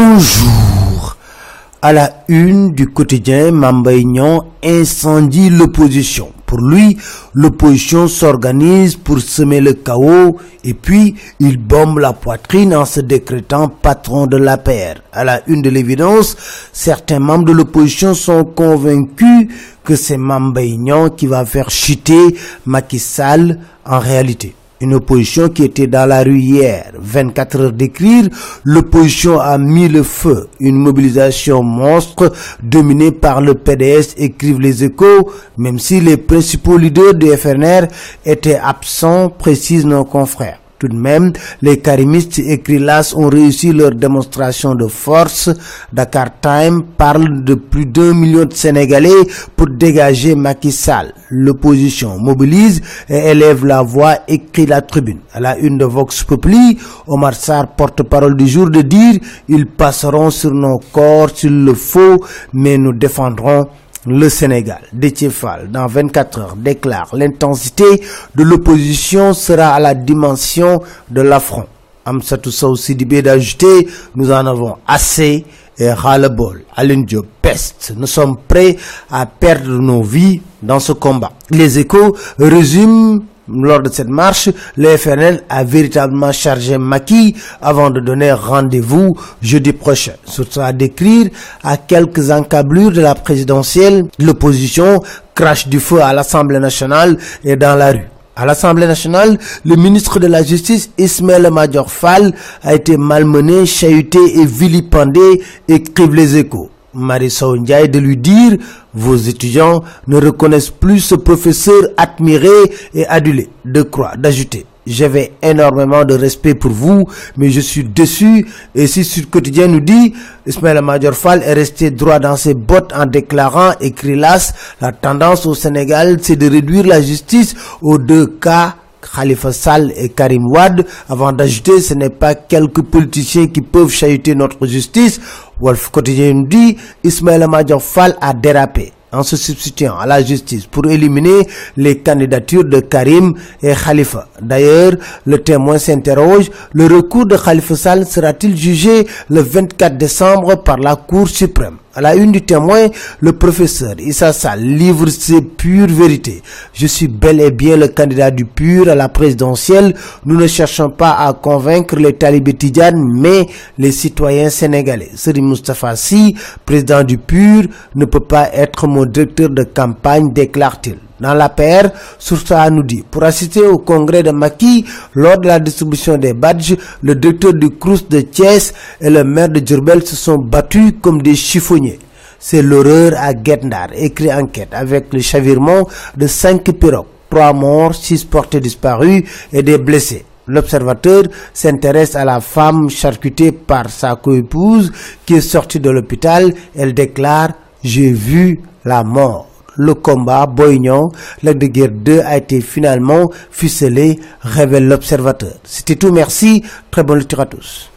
Bonjour. À la une du quotidien, Mambaignan incendie l'opposition. Pour lui, l'opposition s'organise pour semer le chaos et puis il bombe la poitrine en se décrétant patron de la paire. À la une de l'évidence, certains membres de l'opposition sont convaincus que c'est Mambaignan qui va faire chuter Macky Sall en réalité. Une opposition qui était dans la rue hier. 24 heures d'écrire, l'opposition a mis le feu. Une mobilisation monstre dominée par le PDS, écrivent les échos, même si les principaux leaders du FNR étaient absents, précisent nos confrères. Tout de même, les karimistes écrits l'AS ont réussi leur démonstration de force. Dakar Time parle de plus d'un million de Sénégalais pour dégager Macky Sall. L'opposition mobilise et élève la voix, écrit la tribune. À la une de Vox Populi, Omar Sarr, porte-parole du jour, de dire « Ils passeront sur nos corps s'il le faut, mais nous défendrons le Sénégal, Détiefal, dans 24 heures, déclare l'intensité de l'opposition sera à la dimension de l'affront. Amsatou Sidibé d'ajouter, nous en avons assez et ras-le-bol. Aline Diop, peste. Nous sommes prêts à perdre nos vies dans ce combat. Les échos résument lors de cette marche, le FNL a véritablement chargé Maki avant de donner rendez-vous jeudi prochain. Surtout à décrire à quelques encablures de la présidentielle, l'opposition crache du feu à l'Assemblée nationale et dans la rue. À l'Assemblée nationale, le ministre de la Justice, Ismaël Major Fall, a été malmené, chahuté et vilipendé, écrivent les échos. Marisol Ndiaye de lui dire vos étudiants ne reconnaissent plus ce professeur admiré et adulé. De croix, d'ajouter? J'avais énormément de respect pour vous, mais je suis déçu. Et si Sud Quotidien nous dit, Ismaël Major Fall est resté droit dans ses bottes en déclarant, écrit l'AS, la tendance au Sénégal, c'est de réduire la justice aux deux cas Khalifa Sall et Karim Wad, avant d'ajouter, ce n'est pas quelques politiciens qui peuvent chahuter notre justice. Wolf Quotidien dit, Ismaël Fall a dérapé en se substituant à la justice pour éliminer les candidatures de Karim et Khalifa. D'ailleurs, le témoin s'interroge, le recours de Khalifa Sall sera-t-il jugé le 24 décembre par la Cour suprême? À la une du témoin, le professeur Issa Sall livre ses pures vérités. Je suis bel et bien le candidat du PUR à la présidentielle. Nous ne cherchons pas à convaincre les talibés mais les citoyens sénégalais. Seri Mustafa Si, président du PUR, ne peut pas être mon directeur de campagne, déclare-t-il dans la paire, ça nous dit, pour assister au congrès de Maki, lors de la distribution des badges, le directeur du Crous de Thiès et le maire de Djurbel se sont battus comme des chiffonniers. C'est l'horreur à Gendar, écrit enquête, avec le chavirement de cinq pirogues, trois morts, six portés disparus et des blessés. L'observateur s'intéresse à la femme charcutée par sa coépouse qui est sortie de l'hôpital. Elle déclare « J'ai vu la mort » le combat Boignon, la de guerre 2 a été finalement ficelé, révèle l'observateur. C'était tout, merci, très bonne lecture à tous.